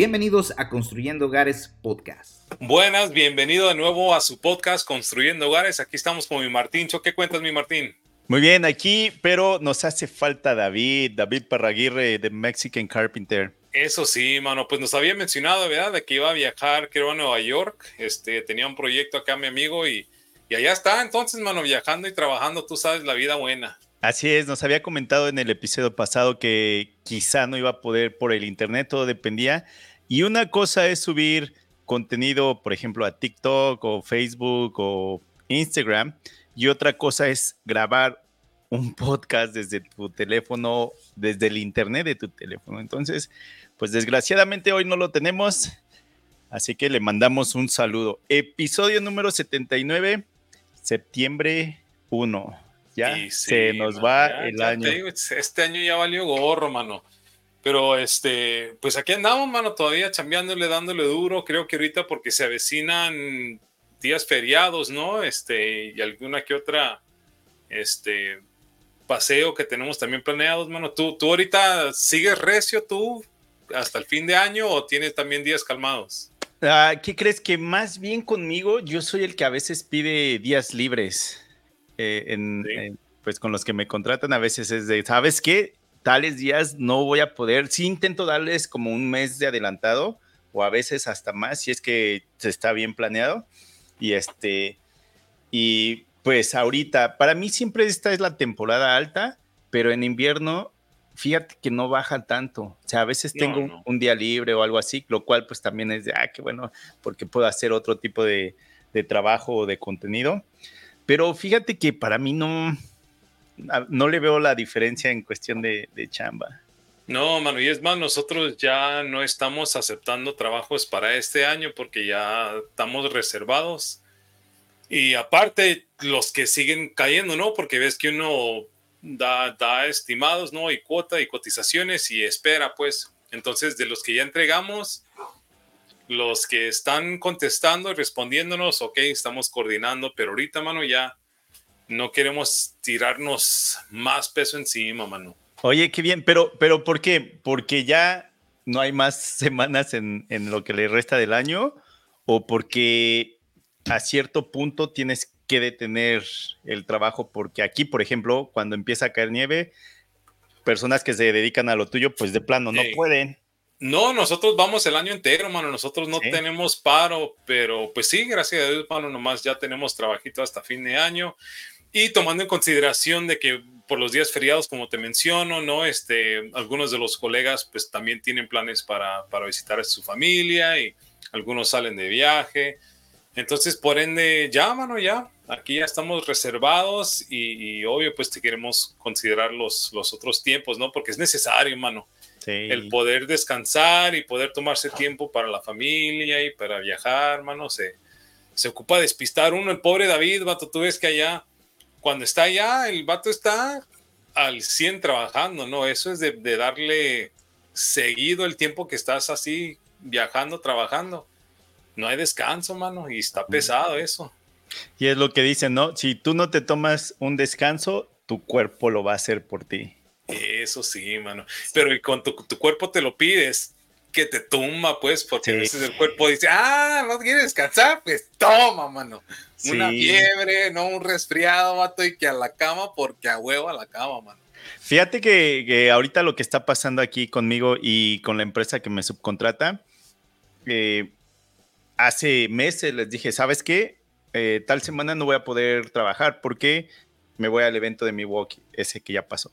Bienvenidos a Construyendo Hogares Podcast. Buenas, bienvenido de nuevo a su podcast Construyendo Hogares. Aquí estamos con mi Martín. ¿Qué cuentas, mi Martín? Muy bien, aquí, pero nos hace falta David, David Parraguirre de Mexican Carpenter. Eso sí, mano, pues nos había mencionado, ¿verdad? De que iba a viajar, creo, a Nueva York. Este, tenía un proyecto acá, mi amigo, y, y allá está, entonces, mano, viajando y trabajando, tú sabes, la vida buena. Así es, nos había comentado en el episodio pasado que quizá no iba a poder por el internet, todo dependía. Y una cosa es subir contenido, por ejemplo, a TikTok o Facebook o Instagram. Y otra cosa es grabar un podcast desde tu teléfono, desde el internet de tu teléfono. Entonces, pues desgraciadamente hoy no lo tenemos. Así que le mandamos un saludo. Episodio número 79, septiembre 1 ya se nos va el año. este año ya valió gorro, mano. Pero este, pues aquí andamos, mano, todavía chambeándole, dándole duro. Creo que ahorita porque se avecinan días feriados, ¿no? Este, y alguna que otra, este, paseo que tenemos también planeados, mano. ¿Tú, tú ahorita sigues recio tú hasta el fin de año o tienes también días calmados? Ah, ¿Qué crees? Que más bien conmigo yo soy el que a veces pide días libres. Eh, en, pues con los que me contratan a veces es de, ¿sabes qué? Tales días no voy a poder, sí intento darles como un mes de adelantado o a veces hasta más si es que se está bien planeado. Y este, y pues ahorita, para mí siempre esta es la temporada alta, pero en invierno, fíjate que no baja tanto. O sea, a veces tengo Un, día libre o algo así, lo cual pues también es de, ah, qué bueno, porque puedo hacer otro tipo de, de trabajo o de contenido. Pero fíjate que para mí no, no le veo la diferencia en cuestión de, chamba. No, mano, y es más, nosotros ya no estamos aceptando trabajos para este año porque ya estamos reservados. Y aparte, los que siguen cayendo, ¿no? Porque ves que uno da, da estimados, ¿no? Y cuota y cotizaciones y espera, pues. Entonces, de los que ya entregamos, los que están contestando y respondiéndonos, ok, estamos coordinando, pero ahorita, mano, ya no queremos tirarnos más peso encima, mano. Oye, qué bien, pero, pero ¿por qué? Porque ya no hay más semanas en, en lo que le resta del año o porque a cierto punto tienes que detener el trabajo porque aquí, por ejemplo, cuando empieza a caer nieve, personas que se dedican a lo tuyo, pues de plano no pueden. No, nosotros vamos el año entero, mano. Nosotros no tenemos paro, pero pues sí, gracias a Dios, mano, nomás ya tenemos trabajito hasta fin de año. Y tomando en consideración de que por los días feriados, como te menciono, ¿no? Este, algunos de los colegas pues también tienen planes para, para visitar a su familia y algunos salen de viaje. Entonces, por ende, ya, mano, ya, aquí ya estamos reservados y, obvio, pues te queremos considerar los, los otros tiempos, ¿no? Porque es necesario, mano el poder descansar y poder tomarse tiempo para la familia y para viajar, hermano, se, se ocupa de despistar uno. El pobre David, vato, tú ves que allá, cuando está allá, el vato está al 100 trabajando, ¿no? Eso es de, darle seguido el tiempo que estás así viajando, trabajando. No hay descanso, mano, y está pesado eso. Y es lo que dicen, ¿no? Si tú no te tomas un descanso, tu cuerpo lo va a hacer por ti. Eso sí, mano. Pero con tu, cuerpo te lo pides, que te tumba, pues, porque a veces el cuerpo dice, ah, no quieres descansar, pues toma, mano. Una fiebre, no un resfriado, vato, y que a la cama, porque a huevo a la cama, mano. Fíjate que, ahorita lo que está pasando aquí conmigo y con la empresa que me subcontrata, eh, hace meses les dije, ¿sabes qué? Eh, tal semana no voy a poder trabajar porque me voy al evento de mi walk, ese que ya pasó.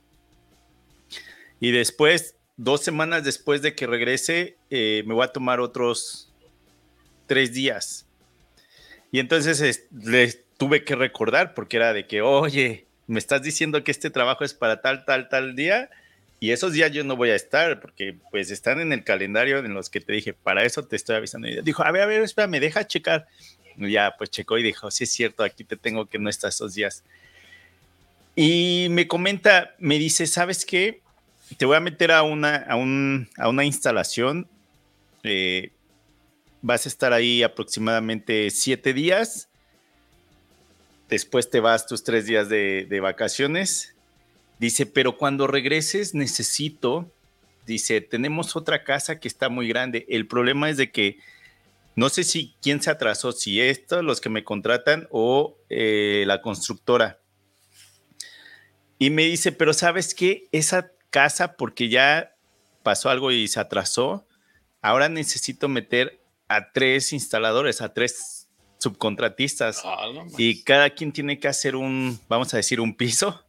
Y después, dos semanas después de que regrese, eh, me voy a tomar otros tres días. Y entonces les tuve que recordar porque era de que, oye, me estás diciendo que este trabajo es para tal, tal, tal día. Y esos días yo no voy a estar porque pues están en el calendario en los que te dije, para eso te estoy avisando. Y dijo, a ver, a ver, espera, me deja checar. Ya, pues checó y dijo, sí es cierto, aquí te tengo que no estás esos días. Y me comenta, me dice, ¿sabes qué? Te voy a meter a una, a una instalación. Eh, vas a estar ahí aproximadamente siete días. Después te vas tus tres días de, de vacaciones. Dice, pero cuando regreses necesito, dice, tenemos otra casa que está muy grande. El problema es de que no sé si quién se atrasó, si esto, los que me contratan o eh, la constructora. Y me dice, pero ¿sabes qué? Esa casa, porque ya pasó algo y se atrasó, ahora necesito meter a tres instaladores, a tres subcontratistas. Ah, y cada quien tiene que hacer un, vamos a decir, un piso.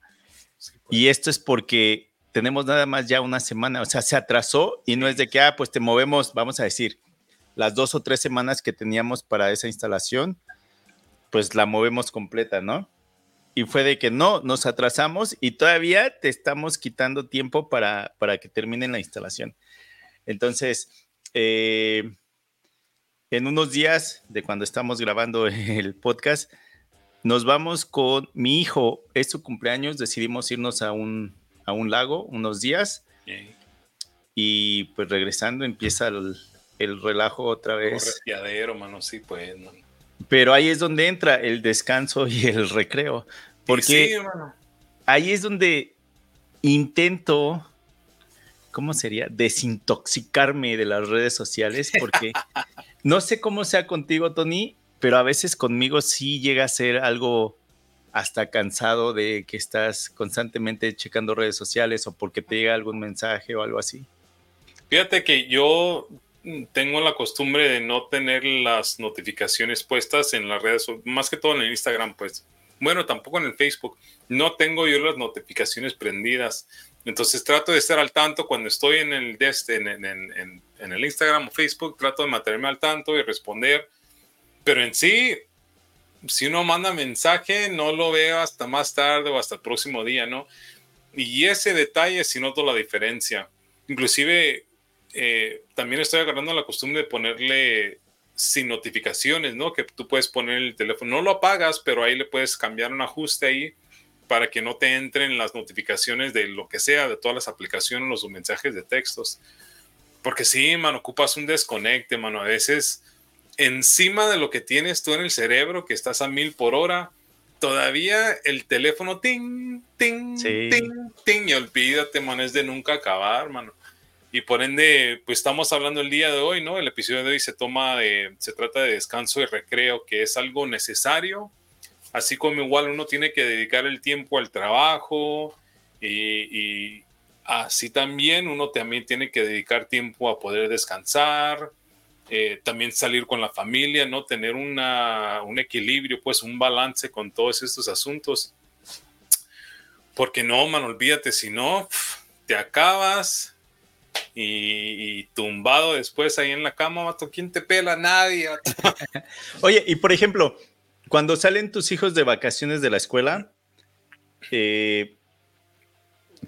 Pues. Y esto es porque tenemos nada más ya una semana, o sea, se atrasó y no es de que, ah, pues te movemos, vamos a decir, las dos o tres semanas que teníamos para esa instalación, pues la movemos completa, ¿no? Y fue de que no, nos atrasamos y todavía te estamos quitando tiempo para, para que terminen la instalación. Entonces, eh, en unos días de cuando estamos grabando el podcast, nos vamos con mi hijo, es su cumpleaños, decidimos irnos a un, a un lago unos días y pues regresando empieza el, el relajo otra vez. mano, sí, pues. Pero ahí es donde entra el descanso y el recreo. Porque ahí es donde intento, ¿cómo sería? Desintoxicarme de las redes sociales, porque no sé cómo sea contigo, Tony, pero a veces conmigo sí llega a ser algo hasta cansado de que estás constantemente checando redes sociales o porque te llega algún mensaje o algo así. Fíjate que yo tengo la costumbre de no tener las notificaciones puestas en las redes, más que todo en el Instagram, pues bueno, tampoco en el Facebook. No tengo yo las notificaciones prendidas. Entonces trato de estar al tanto cuando estoy en el, este, Instagram o Facebook, trato de mantenerme al tanto y responder. Pero en sí, si uno manda mensaje, no lo veo hasta más tarde o hasta el próximo día, ¿no? Y ese detalle si noto la diferencia. Inclusive, eh, también estoy agarrando la costumbre de ponerle sin notificaciones, ¿no? Que tú puedes poner el teléfono, no lo apagas, pero ahí le puedes cambiar un ajuste ahí para que no te entren las notificaciones de lo que sea, de todas las aplicaciones, los mensajes de textos. Porque sí, mano, ocupas un desconecte, mano. A veces, encima de lo que tienes tú en el cerebro, que estás a mil por hora, todavía el teléfono ting, ting, ting, ting, y olvídate, mano, es de nunca acabar, mano. Y por ende, pues estamos hablando el día de hoy, ¿no? El episodio de hoy se toma de, se trata de descanso y recreo, que es algo necesario, así como igual uno tiene que dedicar el tiempo al trabajo y, así también uno también tiene que dedicar tiempo a poder descansar, eh, también salir con la familia, ¿no? Tener una, un equilibrio, pues un balance con todos estos asuntos. Porque no, man, olvídate, si no, te acabas y, tumbado después ahí en la cama, vato, ¿quién te pela? Nadie. Oye, y por ejemplo, cuando salen tus hijos de vacaciones de la escuela, eh,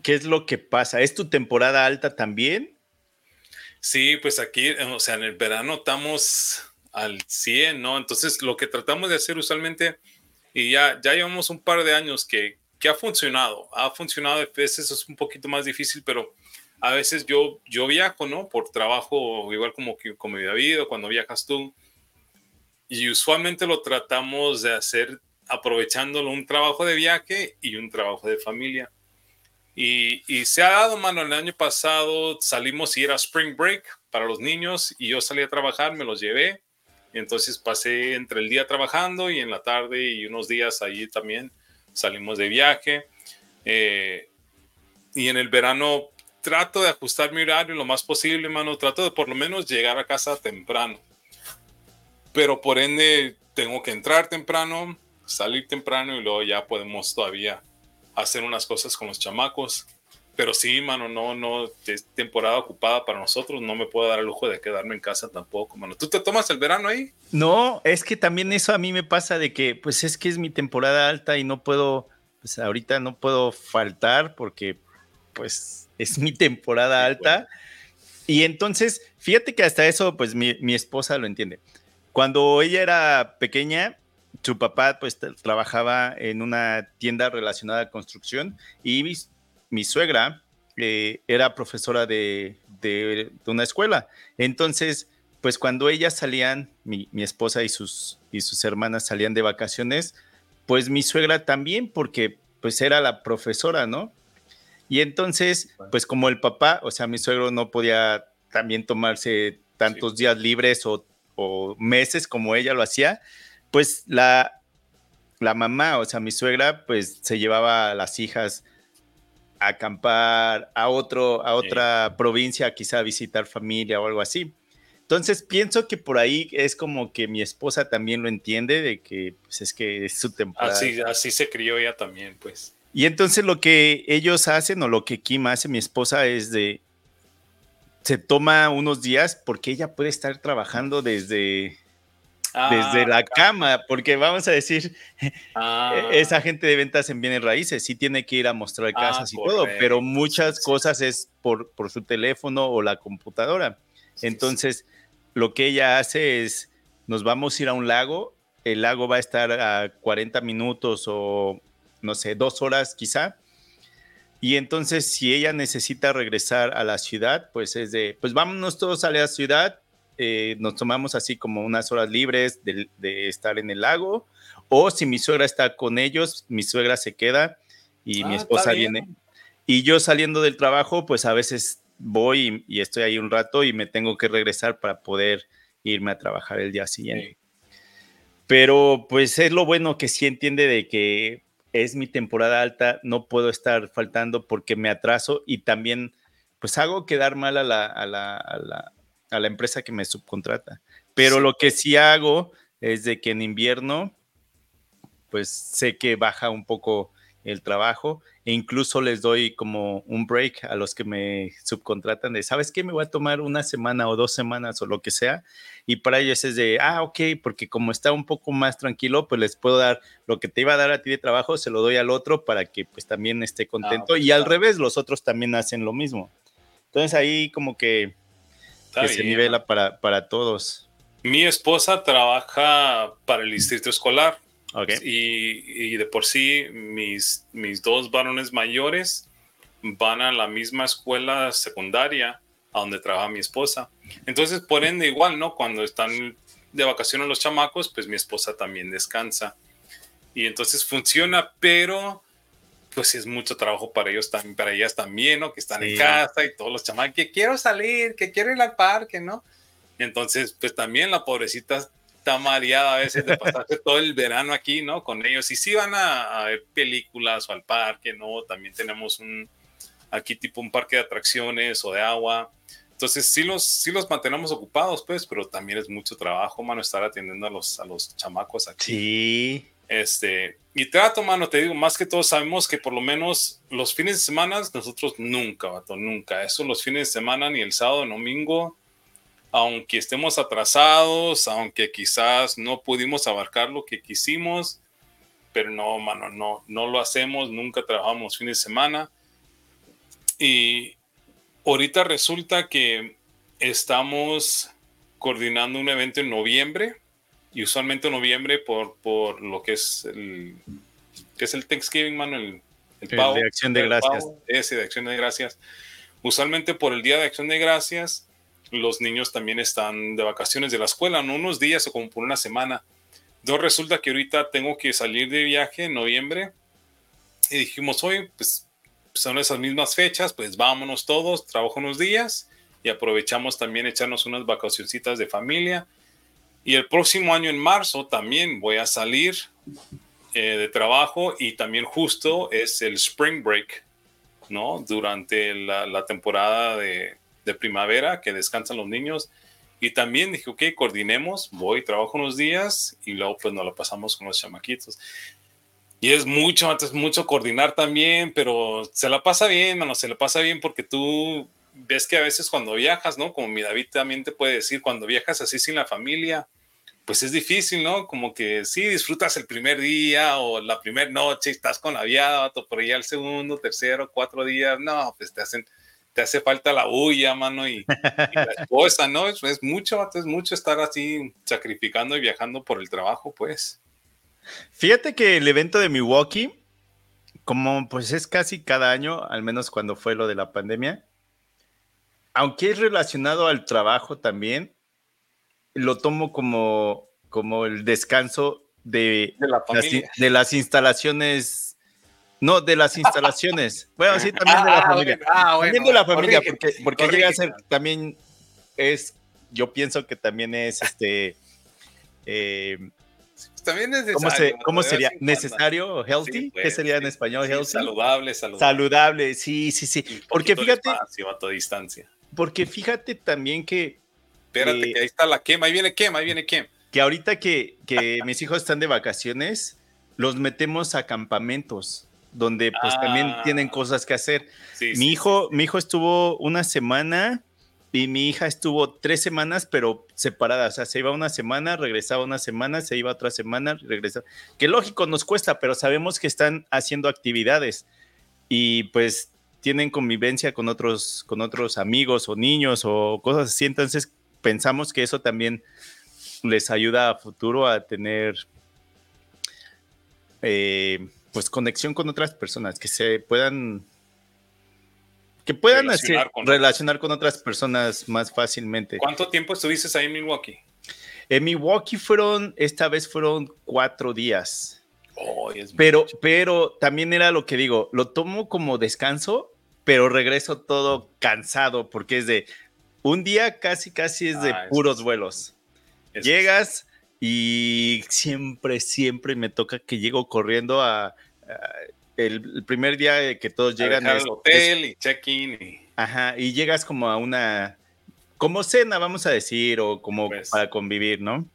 ¿qué es lo que pasa? ¿Es tu temporada alta también? Sí, pues aquí, o sea, en el verano estamos al 100, ¿no? Entonces, lo que tratamos de hacer usualmente, y ya, ya llevamos un par de años que, que ha funcionado, ha funcionado, a veces es un poquito más difícil, pero a veces yo, yo viajo, ¿no? Por trabajo, igual como, como mi David o cuando viajas tú. Y usualmente lo tratamos de hacer aprovechándolo un trabajo de viaje y un trabajo de familia. Y, y, se ha dado, mano, el año pasado salimos y era Spring Break para los niños y yo salí a trabajar, me los llevé. Y entonces pasé entre el día trabajando y en la tarde y unos días allí también salimos de viaje. Eh, y en el verano trato de ajustar mi horario lo más posible, mano. Trato de por lo menos llegar a casa temprano. Pero por ende, tengo que entrar temprano, salir temprano y luego ya podemos todavía hacer unas cosas con los chamacos. Pero sí, mano, no, no, es temporada ocupada para nosotros. No me puedo dar el lujo de quedarme en casa tampoco, mano. ¿Tú te tomas el verano ahí? No, es que también eso a mí me pasa de que, pues es que es mi temporada alta y no puedo, pues ahorita no puedo faltar porque, pues es mi temporada alta. Y entonces, fíjate que hasta eso, pues mi, esposa lo entiende. cuando ella era pequeña, su papá pues trabajaba en una tienda relacionada a construcción y mi, suegra eh, era profesora de, de, una escuela. Entonces, pues cuando ellas salían, mi, mi, esposa y sus, y sus hermanas salían de vacaciones, pues mi suegra también, porque pues era la profesora, ¿no? Y entonces, pues como el papá, o sea, mi suegro no podía también tomarse tantos días libres o, o, meses como ella lo hacía, pues la, la mamá, o sea, mi suegra, pues se llevaba a las hijas a acampar a, otro, a otra provincia, quizá a visitar familia o algo así. Entonces pienso que por ahí es como que mi esposa también lo entiende, de que pues es que es su temporada. Así, así se crió ella también, pues. Y entonces lo que ellos hacen o lo que Kim hace, mi esposa, es de, se toma unos días porque ella puede estar trabajando desde, desde ah, la cama, porque vamos a decir, ah. esa gente de ventas en bienes raíces sí tiene que ir a mostrar ah, casas y todo, pero muchas cosas es por, por, su teléfono o la computadora. Entonces, lo que ella hace es, nos vamos a ir a un lago, el lago va a estar a 40 minutos o, no sé, dos horas quizá, y entonces, si ella necesita regresar a la ciudad, pues es de, pues vámonos todos a la ciudad, eh, nos tomamos así como unas horas libres de, estar en el lago, o si mi suegra está con ellos, mi suegra se queda y mi ah, esposa viene. Y yo saliendo del trabajo, pues a veces voy y, estoy ahí un rato y me tengo que regresar para poder irme a trabajar el día siguiente. Pero pues es lo bueno que sí entiende de que es mi temporada alta, no puedo estar faltando porque me atraso y también pues hago quedar mal a la, a la, a la, empresa que me subcontrata. Pero lo que sí hago es de que en invierno pues sé que baja un poco el trabajo e incluso les doy como un break a los que me subcontratan de, ¿sabes qué? Me voy a tomar una semana o dos semanas o lo que sea. Y para ellos es de, ah, ok, porque como está un poco más tranquilo, pues les puedo dar lo que te iba a dar a ti de trabajo, se lo doy al otro para que pues también esté ah, contento. y al revés, los otros también hacen lo mismo. Entonces ahí como que, se nivela para, para todos. Mi esposa trabaja para el distrito escolar y, de por sí, mis, mis dos varones mayores van a la misma escuela secundaria a donde trabaja mi esposa. Entonces, por ende, igual, ¿no? Cuando están de vacaciones los chamacos, pues mi esposa también descansa. Y entonces funciona, pero pues es mucho trabajo para ellos también, para ellas también, ¿no? Que están en casa y todos los chamacos, que quiero salir, que quiero ir al parque, ¿no? Entonces, pues también la pobrecita está mareada a veces de pasarse todo el verano aquí, ¿no? Con ellos. Y si van a, ver películas o al parque, ¿no? También tenemos un, aquí tipo un parque de atracciones o de agua. Entonces sí los, sí los mantenemos ocupados, pues, pero también es mucho trabajo, mano, estar atendiendo a los, a los chamacos aquí. Sí. Este, y trato, mano, te digo, más que todo sabemos que por lo menos los fines de semana nosotros nunca, vato, nunca. Eso los fines de semana, ni el sábado, ni domingo, aunque estemos atrasados, aunque quizás no pudimos abarcar lo que quisimos, pero no, mano, no, no lo hacemos, nunca trabajamos fines de semana. Y ahorita resulta que estamos coordinando un evento en noviembre, y usualmente en noviembre por, por lo que es el, que es el Thanksgiving, mano, el, el, pavo, de acción de gracias. ese de acción de gracias. Usualmente por el día de acción de gracias, los niños también están de vacaciones de la escuela, no unos días o como por una semana. Entonces resulta que ahorita tengo que salir de viaje en noviembre y dijimos, hoy pues son esas mismas fechas, pues vámonos todos, trabajo unos días y aprovechamos también echarnos unas vacacioncitas de familia. Y el próximo año en marzo también voy a salir eh, de trabajo y también justo es el spring break, ¿no? Durante la, la temporada de, de primavera que descansan los niños. Y también dije, ok, coordinemos, voy, trabajo unos días y luego pues nos lo pasamos con los chamaquitos. Y es mucho, antes mucho coordinar también, pero se la pasa bien, mano, se la pasa bien porque tú ves que a veces cuando viajas, ¿no? Como mi David también te puede decir, cuando viajas así sin la familia, pues es difícil, ¿no? Como que sí, disfrutas el primer día o la primera noche, estás con la viada, por allá el segundo, tercero, cuatro días, no, pues te hacen te hace falta la huya, mano, y, la esposa, ¿no? Es, es, mucho, es mucho estar así sacrificando y viajando por el trabajo, pues. Fíjate que el evento de Milwaukee, como pues es casi cada año, al menos cuando fue lo de la pandemia, aunque es relacionado al trabajo también, lo tomo como, como el descanso de, de, las, instalaciones. No, de las instalaciones. Bueno, sí, también de la ah, familia. Ah, también de la familia, porque, porque llega a ser también es, yo pienso que también es este. Eh, también es necesario. ¿Cómo, sería? ¿Necesario? ¿Healthy? ¿Qué pues, sería en español? healthy? Saludable, saludable. Saludable, sí, sí, sí. Porque fíjate. a toda distancia. Porque fíjate también que. Espérate, que ahí está la quema, ahí viene quema, ahí viene quema. Que ahorita que, que mis hijos están de vacaciones, los metemos a campamentos donde pues también ah. tienen cosas que hacer. mi hijo, mi hijo estuvo una semana y mi hija estuvo tres semanas, pero separadas. O sea, se iba una semana, regresaba una semana, se iba otra semana, regresaba. Que lógico nos cuesta, pero sabemos que están haciendo actividades y pues tienen convivencia con otros, con otros amigos o niños o cosas así. Entonces pensamos que eso también les ayuda a futuro a tener eh, pues conexión con otras personas, que se puedan que puedan relacionar, con, relacionar con otras personas más fácilmente. ¿Cuánto tiempo estuviste ahí en Milwaukee? En Milwaukee fueron, esta vez fueron cuatro días. pero, pero también era lo que digo, lo tomo como descanso, pero regreso todo cansado porque es de un día casi, casi es de ah, puros vuelos. Llegas y siempre, siempre me toca que llego corriendo a, el, primer día que todos llegan al hotel y check-in. Y... Ajá, y llegas como a una, como cena, vamos a decir, o como pues. para convivir, ¿no?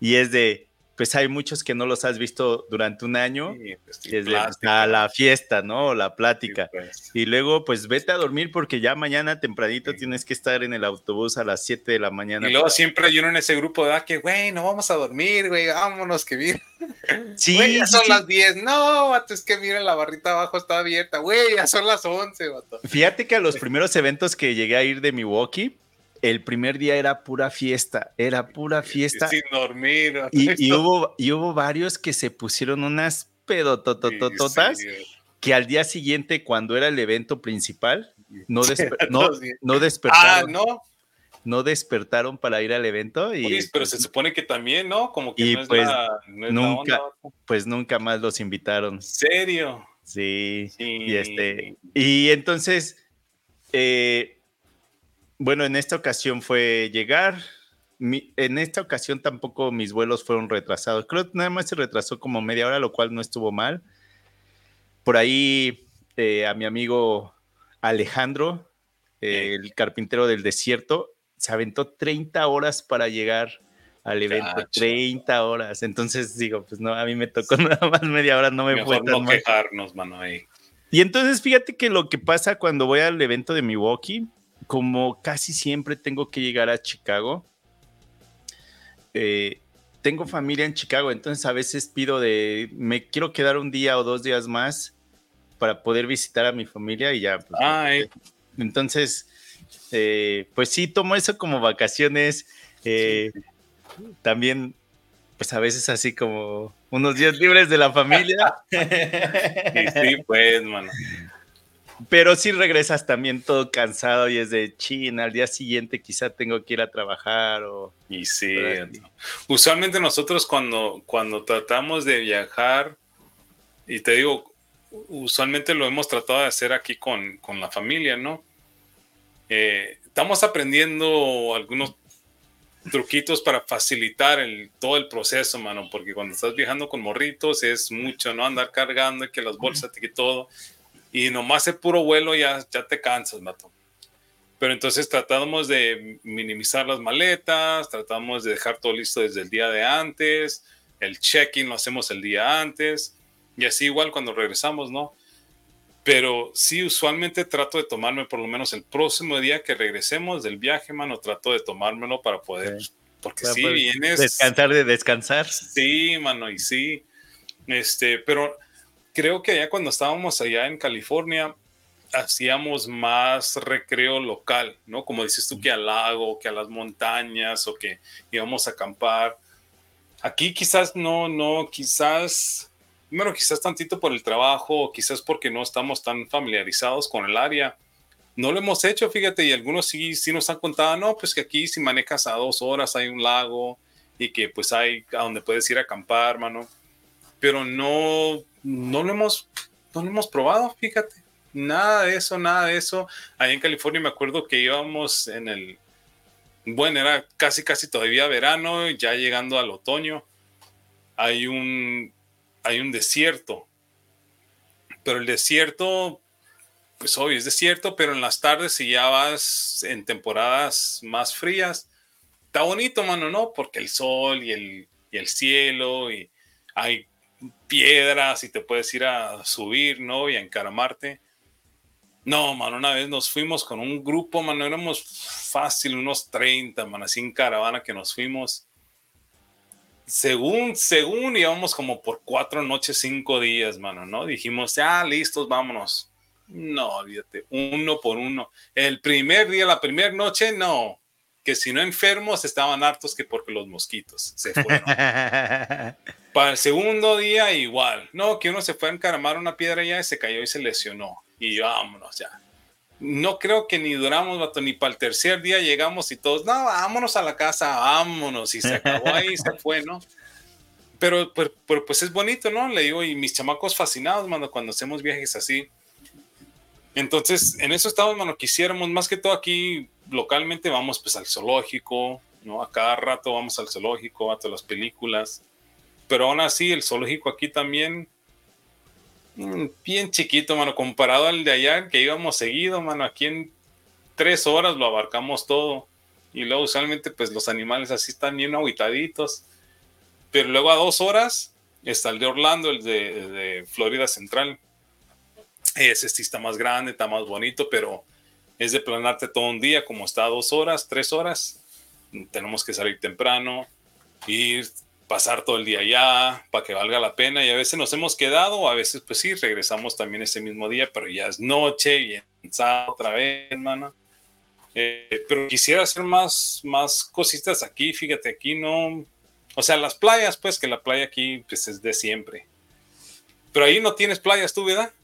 Y es de, pues hay muchos que no los has visto durante un año, pues, a la fiesta, ¿no? La plática. Pues. Y luego, pues vete a dormir porque ya mañana tempranito tienes que estar en el autobús a las 7 de la mañana. Y luego siempre hay uno en ese grupo, de Que, güey, no vamos a dormir, güey, vámonos, que bien. Sí, ya son las 10. No, vato, es que mira, la barrita abajo está abierta, güey, ya son las 11, vato. Fíjate que a los primeros eventos que llegué a ir de Milwaukee, el primer día era pura fiesta, era pura fiesta. Sin dormir. Y, hubo, y hubo varios que se pusieron unas pedotototototas que al día siguiente, cuando era el evento principal, no, no, despertaron. Ah, no. No despertaron para ir al evento. Y, pero se supone que también, ¿no? Como que no es, pues, nunca, Pues nunca más los invitaron. ¿Serio? Sí. Y este. Y entonces. Eh, bueno, en esta ocasión fue llegar. en esta ocasión tampoco mis vuelos fueron retrasados. Creo que nada más se retrasó como media hora, lo cual no estuvo mal. Por ahí eh, a mi amigo Alejandro, el carpintero del desierto, se aventó 30 horas para llegar al evento, 30 horas. Entonces digo, pues no, a mí me tocó nada más media hora, no me Mejor fue tan no quejarnos, mano, ahí. Y entonces fíjate que lo que pasa cuando voy al evento de Milwaukee, como casi siempre tengo que llegar a Chicago, eh, tengo familia en Chicago, entonces a veces pido de, me quiero quedar un día o dos días más para poder visitar a mi familia y ya. Pues, eh, entonces, eh, pues sí, tomo eso como vacaciones. También, pues a veces así como unos días libres de la familia. sí, pues, mano. Pero si regresas también todo cansado y es de China, al día siguiente quizá tengo que ir a trabajar o... Y sí, usualmente nosotros cuando, cuando tratamos de viajar, y te digo, usualmente lo hemos tratado de hacer aquí con, con la familia, ¿no? Eh, estamos aprendiendo algunos truquitos para facilitar el, todo el proceso, mano, porque cuando estás viajando con morritos es mucho, ¿no? Andar cargando y que las bolsas y todo y nomás el puro vuelo ya, ya te cansas, mato. Pero entonces tratamos de minimizar las maletas, tratamos de dejar todo listo desde el día de antes, el check-in lo hacemos el día antes, y así igual cuando regresamos, ¿no? Pero sí, usualmente trato de tomarme por lo menos el próximo día que regresemos del viaje, mano, trato de tomármelo para poder, porque sí, vienes... Descansar de descansar. Sí, mano, y sí. Este, pero creo que allá cuando estábamos allá en California, hacíamos más recreo local, ¿no? Como dices tú, que al lago, que a las montañas o que íbamos a acampar. Aquí quizás no, no, quizás, bueno, quizás tantito por el trabajo, quizás porque no estamos tan familiarizados con el área. No lo hemos hecho, fíjate, y algunos sí, sí nos han contado, no, pues que aquí si manejas a dos horas hay un lago y que pues hay a donde puedes ir a acampar, mano. Pero no, no lo hemos, no lo hemos probado, fíjate nada de eso, nada de eso. Ahí en California me acuerdo que íbamos en el, bueno, era casi, casi todavía verano, ya llegando al otoño. Hay un, hay un desierto, pero el desierto, pues obvio, es desierto, pero en las tardes si ya vas en temporadas más frías, está bonito, mano, ¿no? Porque el sol y el, y el cielo y hay piedras y te puedes ir a subir, ¿no? Y a encaramarte. No, mano, una vez nos fuimos con un grupo, mano, éramos fácil, unos 30, mano, así en caravana que nos fuimos. Según, según íbamos como por cuatro noches, cinco días, mano, ¿no? Dijimos, ya, listos, vámonos. No, olvídate, uno por uno. El primer día, la primera noche, no. Que si no enfermos estaban hartos que porque los mosquitos se fueron. Para el segundo día, igual. No, que uno se fue a encaramar una piedra ya y se cayó y se lesionó y vámonos ya. No creo que ni duramos, vato, ni para el tercer día llegamos y todos, no, vámonos a la casa, vámonos, y se acabó ahí, se fue, ¿no? Pero, pero, pues es bonito, ¿no? Le digo, y mis chamacos fascinados, mano, cuando hacemos viajes así. Entonces, en eso estamos, mano, quisiéramos, más que todo aquí, localmente vamos pues al zoológico, ¿no? A cada rato vamos al zoológico, a todas las películas. Pero aún así, el zoológico aquí también Mm, bien chiquito, mano, comparado al de allá que íbamos seguido, mano. Aquí en tres horas lo abarcamos todo. Y luego usualmente pues los animales así están bien aguitaditos. Pero luego a dos horas está el de Orlando, el de, Florida Central. Ese sí está más grande, está más bonito, pero es de planarte todo un día, como está a dos horas, tres horas. Tenemos que salir temprano, ir pasar todo el día allá para que valga la pena y a veces nos hemos quedado, a veces pues sí, regresamos también ese mismo día, pero ya es noche y otra vez, hermano. Eh, pero quisiera hacer más, más cositas aquí, fíjate, aquí no, o sea, las playas, pues que la playa aquí pues es de siempre. Pero ahí no tienes playas tú, ¿verdad?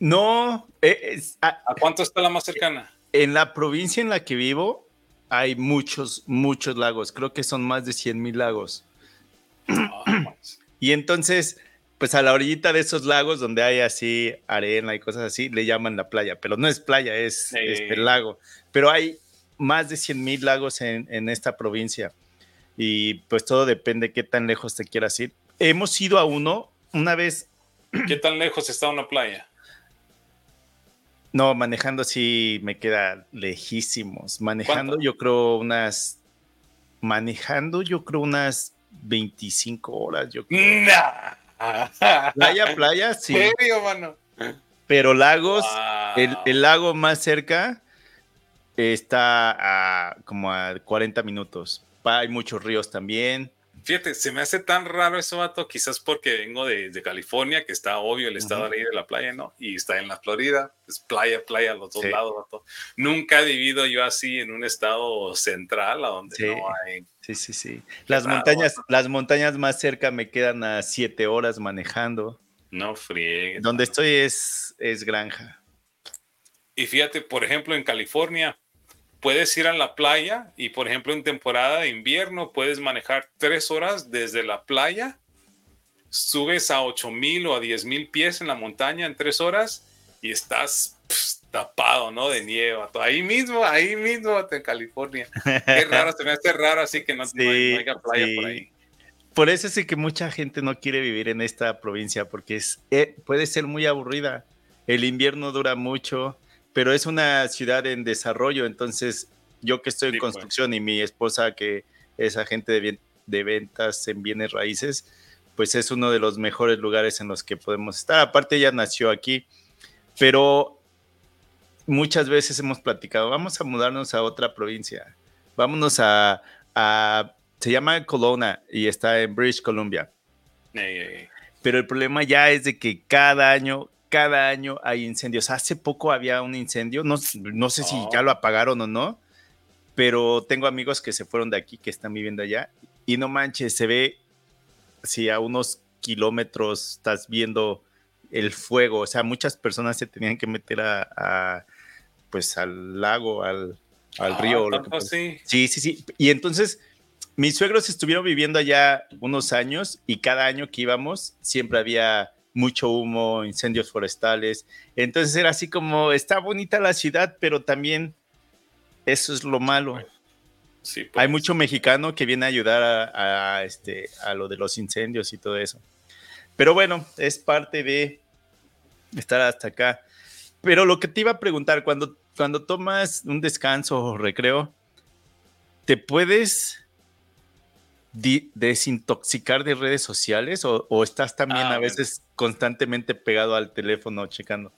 No. Eh, ¿A cuánto está la más cercana? En la provincia en la que vivo hay muchos, muchos lagos. Creo que son más de 100 mil lagos. y entonces, pues a la orillita de esos lagos donde hay así arena y cosas así, le llaman la playa, pero no es playa, es este lago. Pero hay más de 100 mil lagos en, esta provincia y pues todo depende qué tan lejos te quieras ir. Hemos ido a uno una vez. ¿Qué tan lejos está una playa? No, manejando sí me queda lejísimos. Manejando yo creo unas, manejando yo creo unas 25 horas, yo creo. Playa, playa, sí. serio, mano? Pero lagos, el, lago más cerca está a como a 40 minutos. Hay muchos ríos también. Fíjate, se me hace tan raro eso, vato, quizás porque vengo de, California, que está obvio el estado ahí de la playa, ¿no? Y está en la Florida, es playa, playa a los dos lados, vato. Nunca he vivido yo así en un estado central, a donde no hay... Sí, sí, sí. Las montañas, las montañas más cerca me quedan a siete horas manejando. No friegues. Donde estoy es, es granja. Y fíjate, por ejemplo, en California, puedes ir a la playa y, por ejemplo, en temporada de invierno puedes manejar tres horas desde la playa, subes a 8000 o a 10000 pies en la montaña en tres horas y estás tapado, ¿no? De nieve. Ahí mismo, ahí mismo en California. Qué raro, se me hace raro así que no, haya playa por ahí. Por eso es que mucha gente no quiere vivir en esta provincia porque es, eh, puede ser muy aburrida. El invierno dura mucho pero es una ciudad en desarrollo, entonces yo que estoy en pues. construcción y mi esposa que es agente de, de ventas en bienes raíces, pues es uno de los mejores lugares en los que podemos estar. Aparte ella nació aquí, pero muchas veces hemos platicado, vamos a mudarnos a otra provincia, vámonos a, se llama Kelowna y está en British Columbia. Pero el problema ya es de que cada año cada año hay incendios. Hace poco había un incendio, no, no sé si ya lo apagaron o no, pero tengo amigos que se fueron de aquí, que están viviendo allá, y no manches, se ve, si a unos kilómetros estás viendo el fuego, o sea, muchas personas se tenían que meter a, pues al lago, al, al ah, río. sí. sí, sí, sí. Y entonces mis suegros estuvieron viviendo allá unos años y cada año que íbamos siempre había mucho humo, incendios forestales. Entonces era así como, está bonita la ciudad, pero también eso es lo malo. Sí, pues. Hay mucho mexicano que viene a ayudar a, este, a lo de los incendios y todo eso. Pero bueno, es parte de estar hasta acá. Pero lo que te iba a preguntar, cuando, cuando tomas un descanso o recreo, ¿te puedes desintoxicar de redes sociales o, estás también ah, a veces constantemente pegado al teléfono checando?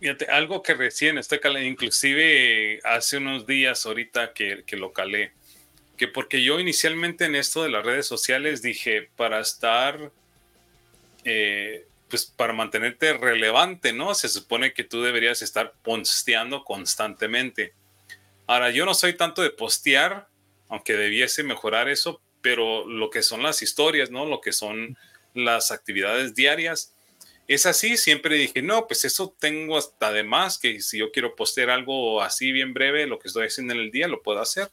Fíjate, algo que recién estoy calando, inclusive hace unos días ahorita que, que lo calé, que porque yo inicialmente en esto de las redes sociales dije, para estar, eh, pues para mantenerte relevante, ¿no? Se supone que tú deberías estar posteando constantemente. Ahora, yo no soy tanto de postear, aunque debiese mejorar eso, pero lo que son las historias, ¿no? Lo que son las actividades diarias. Es así, siempre dije, no, pues eso tengo hasta de más, que si yo quiero postear algo así bien breve, lo que estoy haciendo en el día, lo puedo hacer.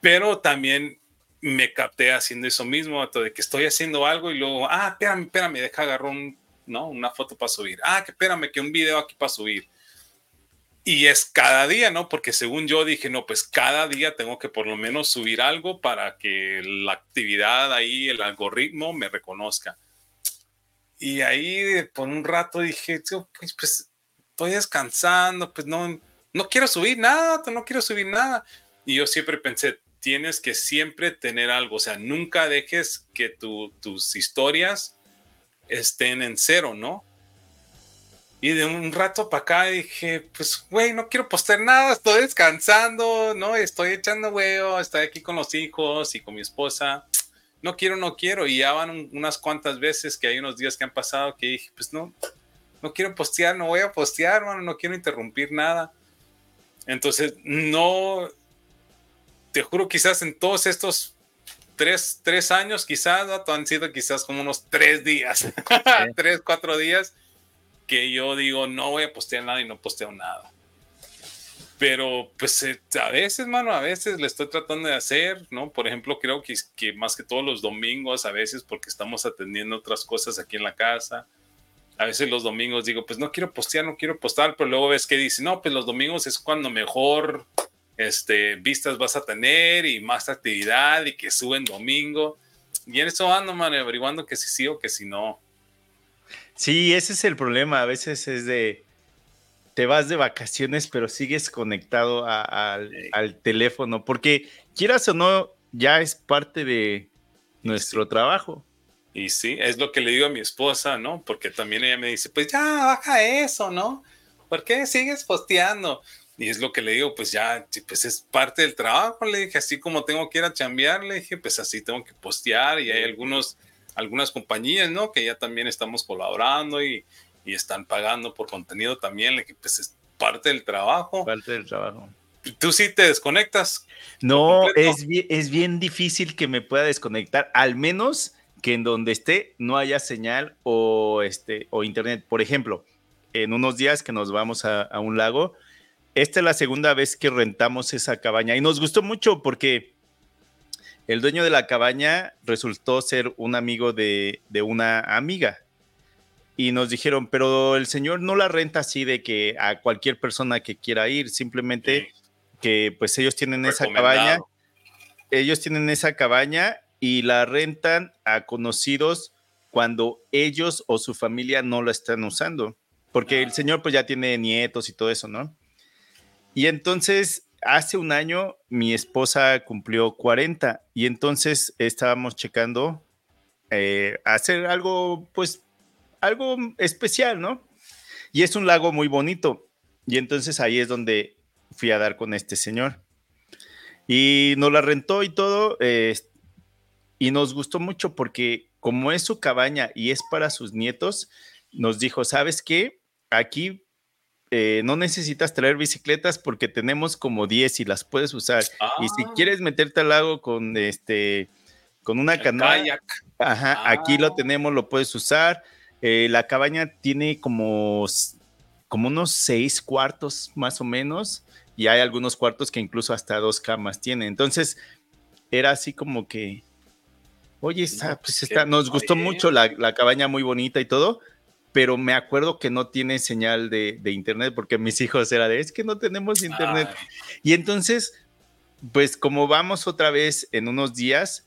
Pero también me capté haciendo eso mismo, de que estoy haciendo algo y luego, ah, espérame, espérame, deja agarrar un, ¿no? una foto para subir. Ah, que espérame, que un video aquí para subir y es cada día, ¿no? Porque según yo dije, no, pues cada día tengo que por lo menos subir algo para que la actividad ahí, el algoritmo me reconozca. Y ahí por un rato dije, pues, pues, estoy descansando, pues no, no quiero subir nada, no quiero subir nada. Y yo siempre pensé, tienes que siempre tener algo, o sea, nunca dejes que tus historias estén en cero, ¿no? Y de un rato para acá dije, pues, güey, no quiero postear nada, estoy descansando, ¿no? Estoy echando huevo, estoy aquí con los hijos y con mi esposa. No quiero, no quiero. Y ya van unas cuantas veces que hay unos días que han pasado que dije, pues no, no quiero postear, no voy a postear, mano, no quiero interrumpir nada. Entonces, no, te juro, quizás en todos estos tres, tres años, quizás, ¿no? han sido quizás como unos tres días, tres, cuatro días que yo digo, no voy a postear nada y no posteo nada. Pero pues eh, a veces, mano, a veces le estoy tratando de hacer, ¿no? Por ejemplo, creo que, que más que todos los domingos, a veces porque estamos atendiendo otras cosas aquí en la casa, a veces los domingos digo, pues no quiero postear, no quiero postar, pero luego ves que dice, no, pues los domingos es cuando mejor este, vistas vas a tener y más actividad y que suben domingo. Y en eso ando, mano, averiguando que si sí o que si no. Sí, ese es el problema. A veces es de, te vas de vacaciones, pero sigues conectado al teléfono, porque quieras o no, ya es parte de nuestro trabajo. Y sí, es lo que le digo a mi esposa, ¿no? Porque también ella me dice, pues ya, baja eso, ¿no? ¿Por qué sigues posteando? Y es lo que le digo, pues ya, pues es parte del trabajo, le dije, así como tengo que ir a chambear, le dije, pues así tengo que postear y hay algunos algunas compañías, ¿no? Que ya también estamos colaborando y, y están pagando por contenido también, que pues es parte del trabajo. Parte del trabajo. ¿Tú sí te desconectas? No, es bien, es bien difícil que me pueda desconectar, al menos que en donde esté no haya señal o, este, o internet. Por ejemplo, en unos días que nos vamos a, a un lago, esta es la segunda vez que rentamos esa cabaña y nos gustó mucho porque el dueño de la cabaña resultó ser un amigo de, una amiga. Y nos dijeron, pero el señor no la renta así de que a cualquier persona que quiera ir, simplemente que pues ellos tienen esa cabaña, ellos tienen esa cabaña y la rentan a conocidos cuando ellos o su familia no la están usando, porque el ah. señor pues ya tiene nietos y todo eso, ¿no? Y entonces hace un año mi esposa cumplió 40 y entonces estábamos checando eh, hacer algo, pues, algo especial, ¿no? Y es un lago muy bonito. Y entonces ahí es donde fui a dar con este señor. Y nos la rentó y todo. Eh, y nos gustó mucho porque como es su cabaña y es para sus nietos, nos dijo, ¿sabes qué? Aquí eh, no necesitas traer bicicletas porque tenemos como 10 y las puedes usar. Y si ah. quieres meterte al lago con este con una canoa, ajá, aquí lo ah. tenemos, lo puedes usar. Eh, la cabaña tiene como, como unos seis cuartos más o menos y hay algunos cuartos que incluso hasta dos camas tienen. Entonces era así como que, oye, está, pues está, nos gustó mucho la, la, cabaña muy bonita y todo, pero me acuerdo que no tiene señal de, internet porque mis hijos era de, es que no tenemos internet. Y entonces, pues como vamos otra vez en unos días,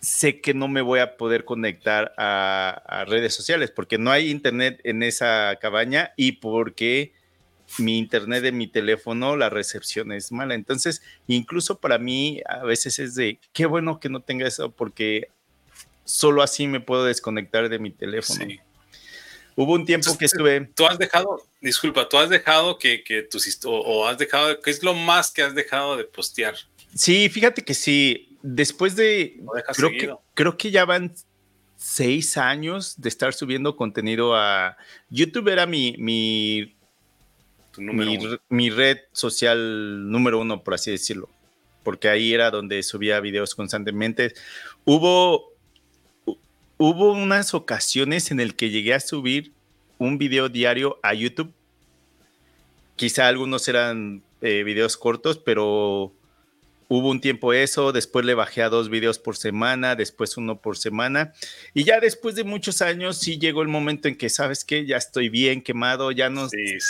sé que no me voy a poder conectar a, redes sociales porque no hay internet en esa cabaña y porque mi internet de mi teléfono, la recepción es mala. Entonces, incluso para mí a veces es de, qué bueno que no tenga eso porque solo así me puedo desconectar de mi teléfono. Hubo un tiempo que estuve. Tú has dejado, disculpa, tú has dejado que, que tus o, o has dejado, ¿qué es lo más que has dejado de postear? Sí, fíjate que sí. Después de. creo, que, creo que ya van seis años de estar subiendo contenido a YouTube. Era mi, mi, mi, mi, red social número uno, por así decirlo. Porque ahí era donde subía videos constantemente. Hubo hubo unas ocasiones en el que llegué a subir un video diario a YouTube. Quizá algunos eran eh, videos cortos, pero hubo un tiempo eso, después le bajé a dos videos por semana, después uno por semana, y ya después de muchos años sí llegó el momento en que, ¿sabes qué? Ya estoy bien quemado, ya no,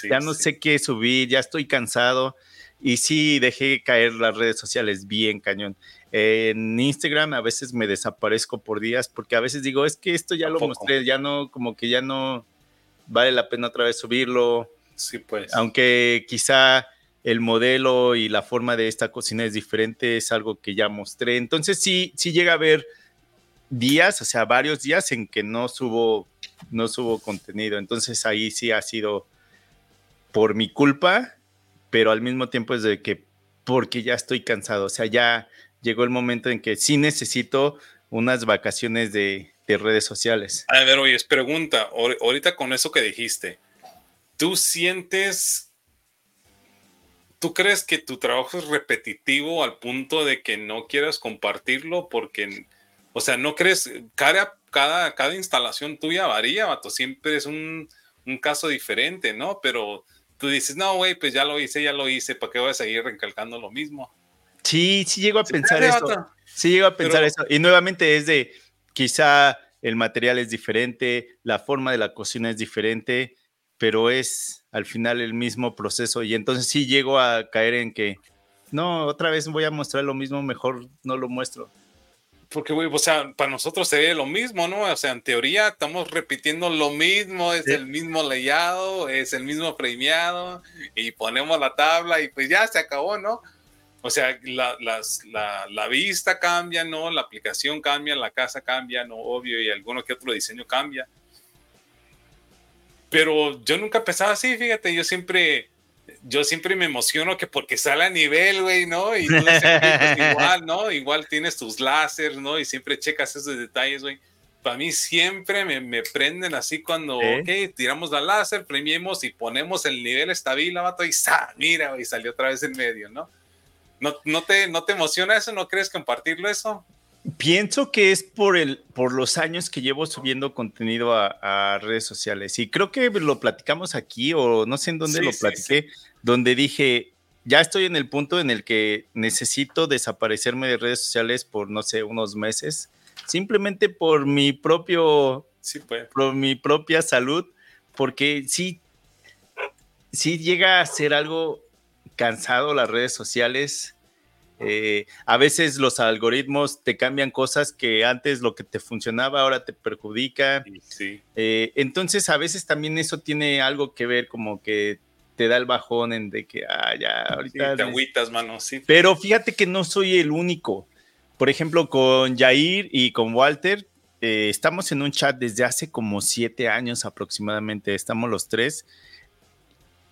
ya no sé qué subir, ya estoy cansado, y sí dejé caer las redes sociales bien cañón en Instagram a veces me desaparezco por días porque a veces digo, es que esto ya lo mostré, ya no, como que ya no vale la pena otra vez subirlo. Sí, pues. Aunque quizá el modelo y la forma de esta cocina es diferente, es algo que ya mostré. Entonces sí, sí llega a haber días, o sea, varios días en que no subo, no subo contenido. Entonces ahí sí ha sido por mi culpa, pero al mismo tiempo es de que porque ya estoy cansado, o sea, ya llegó el momento en que sí necesito unas vacaciones de, redes sociales. A ver, oye, es pregunta, ahorita con eso que dijiste, ¿tú sientes, tú crees que tu trabajo es repetitivo al punto de que no quieras compartirlo? Porque, o sea, ¿no crees, cada, cada, cada instalación tuya varía, vato, siempre es un, un caso diferente, ¿no? Pero tú dices, no, güey, pues ya lo hice, ya lo hice, ¿para qué voy a seguir recalcando lo mismo? Sí, sí llego a pensar eso. Sí llego a pensar eso. Y nuevamente es de, quizá el material es diferente, la forma de la cocina es diferente, pero es al final el mismo proceso. Y entonces sí llego a caer en que, no, otra vez voy a mostrar lo mismo, mejor no lo muestro. Porque, güey, o sea, para nosotros se ve lo mismo, ¿no? O sea, en teoría estamos repitiendo lo mismo, es el mismo leyado, es el mismo premiado, y ponemos la tabla y pues ya se acabó, ¿no? O sea, la, la, vista cambia, ¿no? La aplicación cambia, la casa cambia, ¿no? Obvio, y alguno que otro diseño cambia. Pero yo nunca pensaba así, fíjate, yo siempre, yo siempre me emociono que porque sale a nivel, güey, ¿no? Y tú pues, igual, ¿no? Igual tienes tus láseres, ¿no? Y siempre checas esos detalles, güey. Para mí siempre me, me prenden así cuando, ok, tiramos la láser, premiemos y ponemos el nivel estable, vato, y ¡sa! Mira, güey, salió otra vez en medio, ¿no? ¿No, te, ¿No te emociona eso? ¿No crees compartirlo eso? Pienso que es por, el, por los años que llevo subiendo contenido a, redes sociales y creo que lo platicamos aquí o no sé en dónde lo platiqué, donde dije, ya estoy en el punto en el que necesito desaparecerme de redes sociales por, no sé, unos meses, simplemente por mi propio, pues. por mi propia salud, porque sí, sí llega a ser algo cansado las redes sociales. Eh, a veces los algoritmos te cambian cosas que antes lo que te funcionaba ahora te perjudica. Eh, entonces a veces también eso tiene algo que ver como que te da el bajón en de que, ah, ya, ahorita... te agüitas, mano, sí. Pero fíjate que no soy el único. Por ejemplo, con Jair y con Walter, eh, estamos en un chat desde hace como siete años aproximadamente, estamos los tres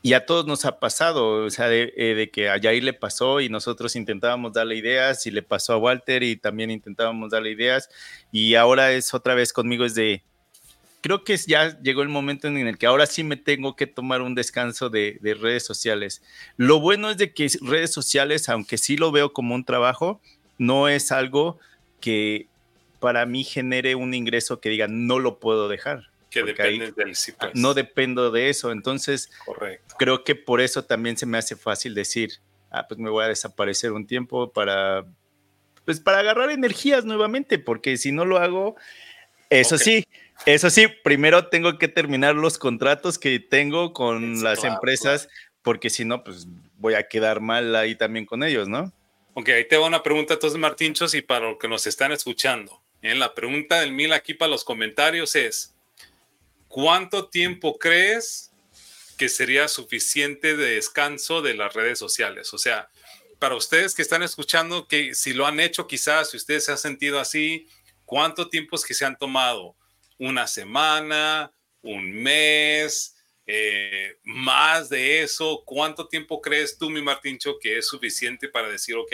y a todos nos ha pasado, o sea, de, eh, que a Jair le pasó y nosotros intentábamos darle ideas y le pasó a Walter y también intentábamos darle ideas y ahora es otra vez conmigo es de, creo que ya llegó el momento en el que ahora sí me tengo que tomar un descanso de, redes sociales. Lo bueno es de que redes sociales, aunque sí lo veo como un trabajo, no es algo que para mí genere un ingreso que diga no lo puedo dejar. Que depende del pues. No dependo de eso. Entonces, creo que por eso también se me hace fácil decir, ah, pues me voy a desaparecer un tiempo para, pues para agarrar energías nuevamente, porque si no lo hago, eso sí, eso sí, primero tengo que terminar los contratos que tengo con las empresas, porque si no, pues voy a quedar mal ahí también con ellos, ¿no? Ok, ahí te va una pregunta entonces, Martinchos, y para los que nos están escuchando. En la pregunta del mil aquí para los comentarios es, ¿cuánto tiempo crees que sería suficiente de descanso de las redes sociales? O sea, para ustedes que están escuchando, que si lo han hecho quizás, si ustedes se han sentido así, ¿cuánto tiempo es que se han tomado? una semana, un mes, eh, más de eso. ¿Cuánto tiempo crees tú, mi Martincho, que es suficiente para decir, ok,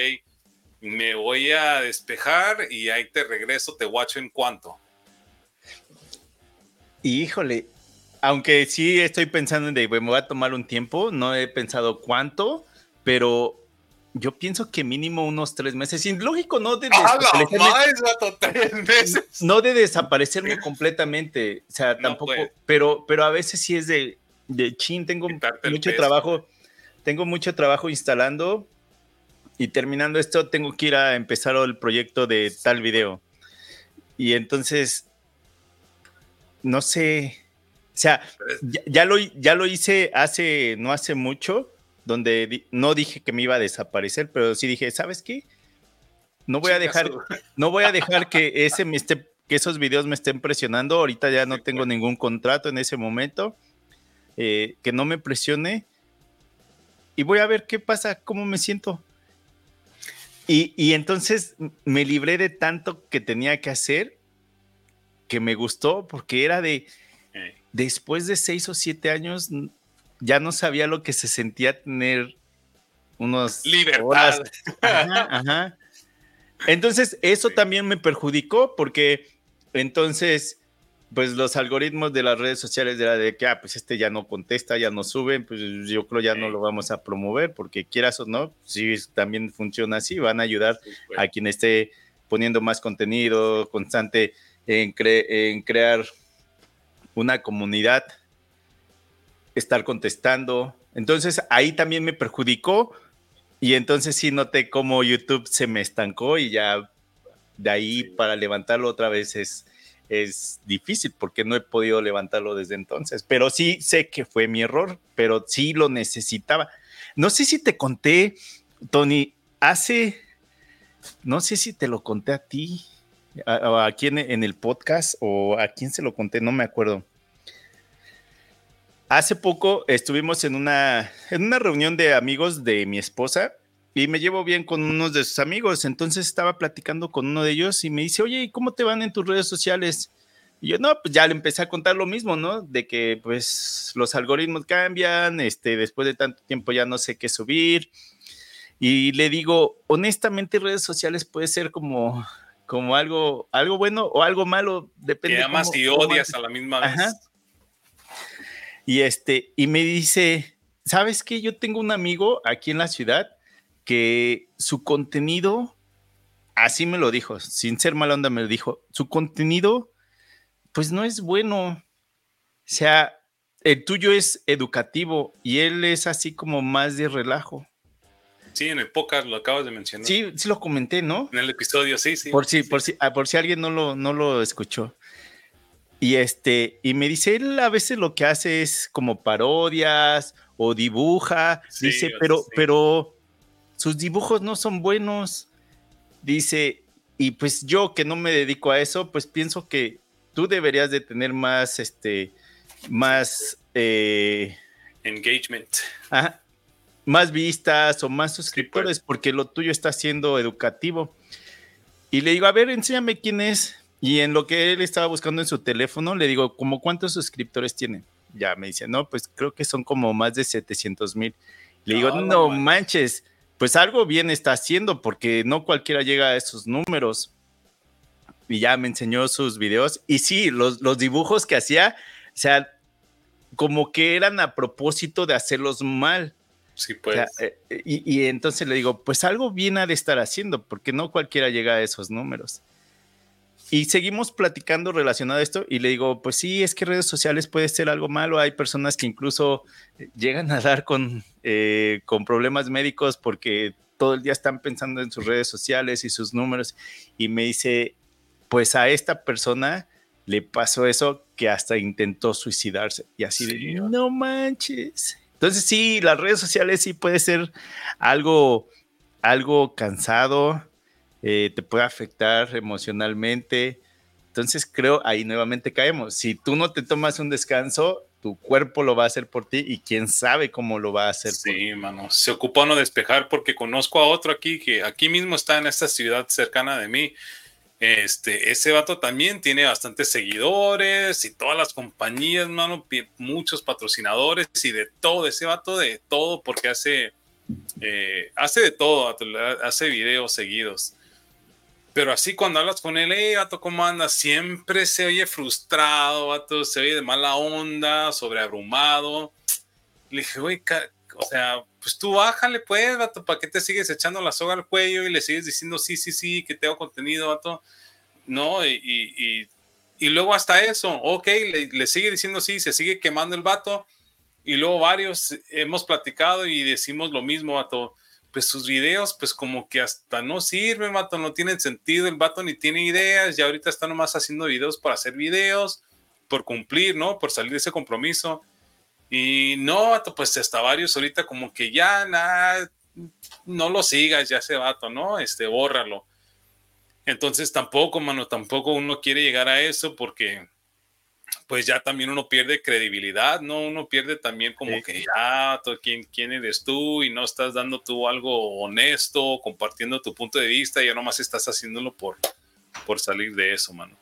me voy a despejar y ahí te regreso, te guacho en cuánto? Híjole, aunque sí estoy pensando en de, me voy a tomar un tiempo, no he pensado cuánto, pero yo pienso que mínimo unos tres meses. Sin lógico, no de desaparecerme. No de desaparecerme completamente. O sea, tampoco. pero, pero a veces sí es de, de chin, tengo mucho trabajo. Tengo mucho trabajo instalando. Y terminando esto, tengo que ir a empezar el proyecto de tal video. Y entonces, no sé. O sea, ya, lo, ya lo hice hace, no hace mucho donde no dije que me iba a desaparecer, pero sí dije, ¿sabes qué? No voy a dejar, no voy a dejar que ese me esté, que esos videos me estén presionando. Ahorita ya no tengo ningún contrato en ese momento. Eh, que no me presione. Y voy a ver qué pasa, cómo me siento. Y, y entonces me libré de tanto que tenía que hacer que me gustó porque era de después de seis o siete años ya no sabía lo que se sentía tener unos libertad. Ajá, Entonces, eso también me perjudicó porque entonces, pues los algoritmos de las redes sociales de la de que, ah, pues este ya no contesta, ya no sube, pues yo creo ya no lo vamos a promover porque quieras o no, sí, también funciona así, van a ayudar pues. a quien esté poniendo más contenido constante en, en crear una comunidad estar contestando. Entonces ahí también me perjudicó y entonces sí noté cómo YouTube se me estancó y ya de ahí para levantarlo otra vez es, es difícil porque no he podido levantarlo desde entonces. Pero sí sé que fue mi error, pero sí lo necesitaba. No sé si te conté, Tony, hace, no sé si te lo conté a ti, a, a quién en el podcast o a quién se lo conté, no me acuerdo Hace poco estuvimos en una, en una reunión de amigos de mi esposa y me llevo bien con unos de sus amigos. Entonces estaba platicando con uno de ellos y me dice, oye, ¿y cómo te van en tus redes sociales? Y yo, no, pues ya le empecé a contar lo mismo, ¿no? De que pues los algoritmos cambian, este, después de tanto tiempo ya no sé qué subir. Y le digo, honestamente redes sociales puede ser como, como algo, algo bueno o algo malo, depende. Que amas y odias a la misma vez. Y este, y me dice, ¿sabes qué? Yo tengo un amigo aquí en la ciudad que su contenido, así me lo dijo, sin ser mala onda me lo dijo, su contenido, pues no es bueno. O sea, el tuyo es educativo y él es así como más de relajo. Sí, en el podcast lo acabas de mencionar. Sí, sí lo comenté, ¿no? En el episodio, sí, sí. Por si, Por si, ah, por si alguien no lo, no lo escuchó. Y este, y me dice, él a veces lo que hace es como parodias o dibuja, dice, pero, pero sus dibujos no son buenos. Dice, y pues yo que no me dedico a eso, pues pienso que tú deberías de tener más, este, más... Eh, Engagement. Más vistas o más suscriptores, pues. porque lo tuyo está siendo educativo. Y le digo, a ver, enséñame quién es. Y en lo que él estaba buscando en su teléfono, le digo, ¿cómo cuántos suscriptores tiene? Ya me dice, no, pues creo que son como más de 700 mil. Le digo, no, manches, pues algo bien está haciendo porque no cualquiera llega a esos números. y ya me enseñó sus videos. Y sí, los, los dibujos que hacía, o sea, como que eran a propósito de hacerlos mal. Sí, pues. Eh, y, y, entonces le digo, pues algo bien ha de estar haciendo, porque no cualquiera llega a esos números. Y seguimos platicando relacionado a esto y le digo, pues sí, es que redes sociales puede ser algo malo. Hay personas que incluso llegan a dar con, eh, con problemas médicos porque todo el día están pensando en sus redes sociales y sus números. Y me dice, pues a esta persona le pasó eso que hasta intentó suicidarse. Y así de, no manches. Entonces sí, las redes sociales sí puede ser algo, algo cansado, eh, te puede afectar emocionalmente. Entonces creo ahí nuevamente caemos. Si tú no te tomas un descanso, tu cuerpo lo va a hacer por ti y quién sabe cómo lo va a hacer. Sí, mano. Se ocupa no despejar porque conozco a otro aquí que aquí mismo está en esta ciudad cercana de mí. Este, ese vato también tiene bastantes seguidores y todas las compañías, mano, muchos patrocinadores y de todo, ese vato de todo porque hace, eh, hace de todo, hace videos seguidos. Pero así cuando hablas con él, hey, vato, ¿cómo andas? Siempre se oye frustrado, vato, se oye de mala onda, sobreabrumado. Le dije, güey, o sea, pues tú bájale, pues, vato, ¿para qué te sigues echando la soga al cuello y le sigues diciendo sí, sí, sí, que tengo contenido, vato? No, y, y, y, luego hasta eso, ok, le, le, sigue diciendo sí, se sigue quemando el vato. Y luego varios hemos platicado y decimos lo mismo, vato pues sus videos, pues como que hasta no sirven, vato, no tienen sentido, el vato ni tiene ideas, y ahorita está nomás haciendo videos para hacer videos, por cumplir, ¿no? Por salir de ese compromiso. Y no, pues hasta varios ahorita como que ya, nada, no lo sigas, ya ese vato, ¿no? Este, bórralo. Entonces tampoco, mano, tampoco uno quiere llegar a eso porque pues ya también uno pierde credibilidad, ¿no? Uno pierde también como que ya, ¿quién, ¿quién eres tú? Y no estás dando tú algo honesto, compartiendo tu punto de vista, y ya nomás estás haciéndolo por, por salir de eso, mano.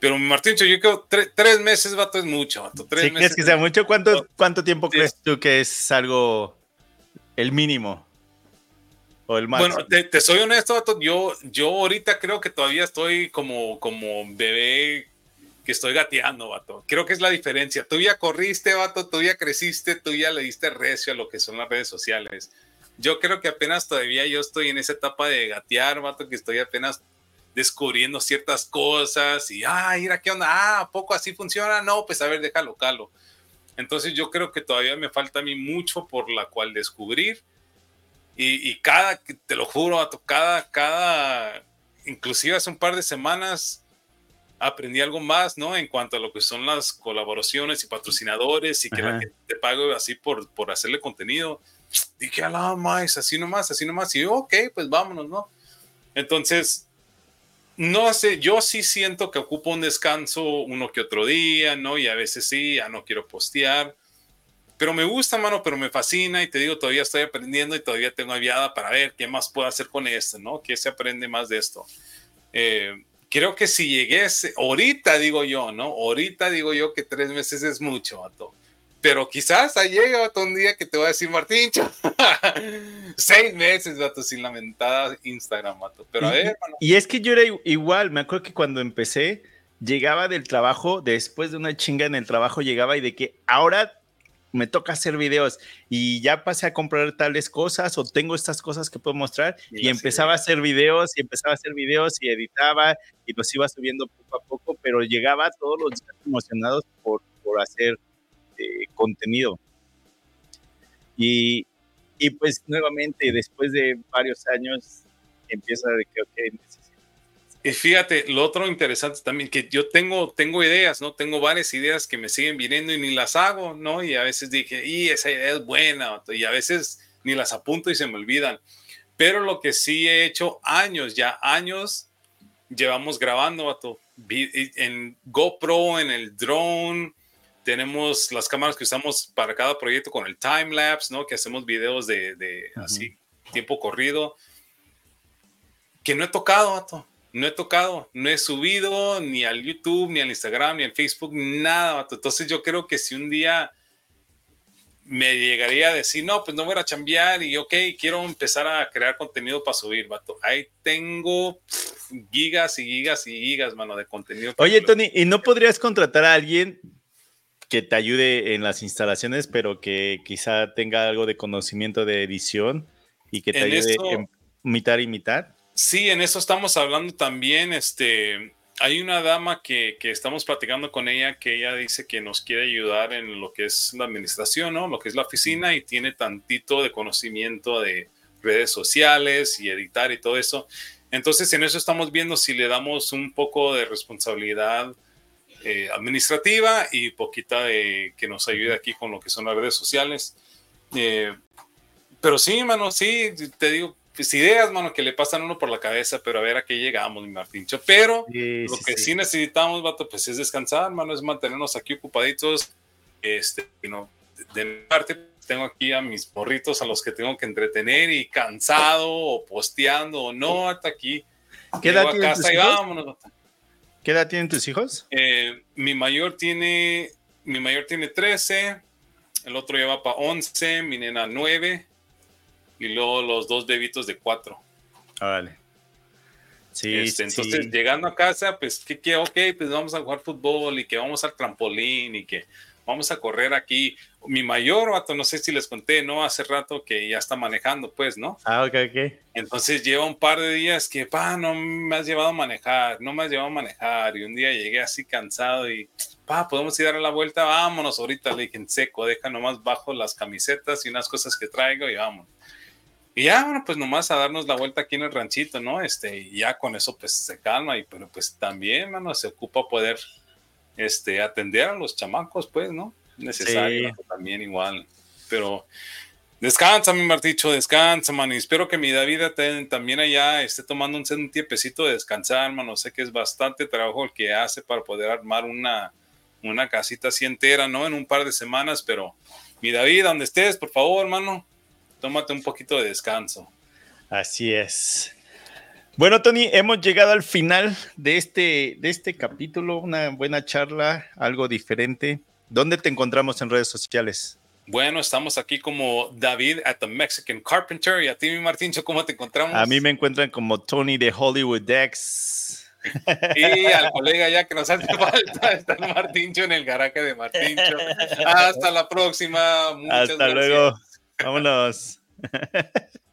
Pero Martín, yo creo tres meses, vato, es mucho, vato. Tres ¿Sí crees que sea mucho? ¿Cuánto, cuánto tiempo crees tú que es algo, el mínimo? O el máximo? Bueno, te, te, soy honesto, vato, yo, yo ahorita creo que todavía estoy como, como bebé que estoy gateando, vato. Creo que es la diferencia. Tú ya corriste, vato, tú ya creciste, tú ya le diste recio a lo que son las redes sociales. Yo creo que apenas todavía yo estoy en esa etapa de gatear, vato, que estoy apenas descubriendo ciertas cosas y, ah, mira qué onda, ah, ¿a poco así funciona? No, pues a ver, déjalo, calo. Entonces yo creo que todavía me falta a mí mucho por la cual descubrir. Y, y cada, te lo juro, vato, cada, cada, inclusive hace un par de semanas, aprendí algo más, ¿no? En cuanto a lo que son las colaboraciones y patrocinadores y que la gente te pague así por, por hacerle contenido. Dije, a la más, así nomás, así nomás. Y yo, ok, pues vámonos, ¿no? Entonces, no sé, yo sí siento que ocupo un descanso uno que otro día, ¿no? Y a veces sí, ya no quiero postear. Pero me gusta, mano, pero me fascina y te digo, todavía estoy aprendiendo y todavía tengo aviada para ver qué más puedo hacer con esto, ¿no? ¿Qué se aprende más de esto? Eh, creo que si llegué, ahorita digo yo, ¿no? Ahorita digo yo que tres meses es mucho, vato. Pero quizás ahí llega un día que te voy a decir, Martín, seis meses, vato, sin lamentada Instagram, vato. Pero a ver, Y es que yo era igual, me acuerdo que cuando empecé, llegaba del trabajo, después de una chinga en el trabajo, llegaba y de que ahora me toca hacer videos y ya pasé a comprar tales cosas o tengo estas cosas que puedo mostrar y, empezaba a hacer videos y empezaba a hacer videos y editaba y los iba subiendo poco a poco, pero llegaba todos los días emocionados por, por hacer eh, contenido. Y, y, pues nuevamente, después de varios años, empieza de que, ok, y fíjate, lo otro interesante también, que yo tengo, tengo ideas, ¿no? Tengo varias ideas que me siguen viniendo y ni las hago, ¿no? Y a veces dije, y esa idea es buena, y a veces ni las apunto y se me olvidan. Pero lo que sí he hecho años, ya años, llevamos grabando, vato. En GoPro, en el drone, tenemos las cámaras que usamos para cada proyecto con el time lapse, ¿no? Que hacemos videos de, de así, tiempo corrido. Que no he tocado, vato no he tocado, no he subido ni al YouTube, ni al Instagram, ni al Facebook, nada. Entonces yo creo que si un día me llegaría a decir, no, pues no voy a chambear y ok, quiero empezar a crear contenido para subir, vato. Ahí tengo gigas y gigas y gigas, mano, de contenido. Oye, Tony, ¿y no podrías contratar a alguien que te ayude en las instalaciones, pero que quizá tenga algo de conocimiento de edición y que te ayude a imitar, imitar? Sí, en eso estamos hablando también, este, hay una dama que, que, estamos platicando con ella que ella dice que nos quiere ayudar en lo que es la administración, ¿no? Lo que es la oficina y tiene tantito de conocimiento de redes sociales y editar y todo eso. Entonces, en eso estamos viendo si le damos un poco de responsabilidad eh, administrativa y poquita de que nos ayude aquí con lo que son las redes sociales. Eh, pero sí, mano, sí, te digo, pues, ideas, mano, que le pasan uno por la cabeza, pero a ver a qué llegamos, mi Martincho. Pero lo que sí. necesitamos, vato, pues es descansar, mano, es mantenernos aquí ocupaditos. Este, no, de mi parte, tengo aquí a mis porritos a los que tengo que entretener y cansado o posteando o no, hasta aquí. ¿Qué edad? ¿Qué edad tienen tus hijos? Eh, mi mayor tiene, mi mayor tiene 13, el otro lleva para 11, mi nena 9 y luego los dos bebitos de cuatro. Ah, vale. Sí, este, entonces llegando a casa, pues que, que, ok, pues vamos a jugar fútbol y que vamos al trampolín y que vamos a correr aquí. Mi mayor vato, no sé si les conté, ¿no? Hace rato que ya está manejando, pues, ¿no? Ah, ok, ok. Entonces lleva un par de días que, pa, no me has llevado a manejar, no me has llevado a manejar. Y un día llegué así cansado y, pa, podemos ir a dar la vuelta, vámonos ahorita, le dije en seco, deja nomás bajo las camisetas y unas cosas que traigo y vámonos. Y ya, bueno, pues nomás a darnos la vuelta aquí en el ranchito, ¿no? Este, y ya con eso pues se calma y pero pues también, mano, se ocupa poder este, atender a los chamacos, pues, ¿no? Necesario también igual. Pero descansa, mi Marticho, descansa, mano. Y espero que mi David también allá esté tomando un, un tiempecito de descansar, mano. Sé que es bastante trabajo el que hace para poder armar una, una casita así entera, ¿no? En un par de semanas, pero mi David, donde estés, por favor, mano, tómate un poquito de descanso. Así es. Bueno, Tony, hemos llegado al final de este, de este capítulo, una buena charla, algo diferente. ¿Dónde te encontramos en redes sociales? Bueno, estamos aquí como David at the Mexican Carpenter y a ti, mi Martincho, ¿cómo te encontramos? A mí me encuentran como Tony de Hollywood Dex. Y al colega ya que nos hace falta está el Martincho en el garaje de Martincho. Hasta la próxima. Muchas Hasta luego. Vámonos.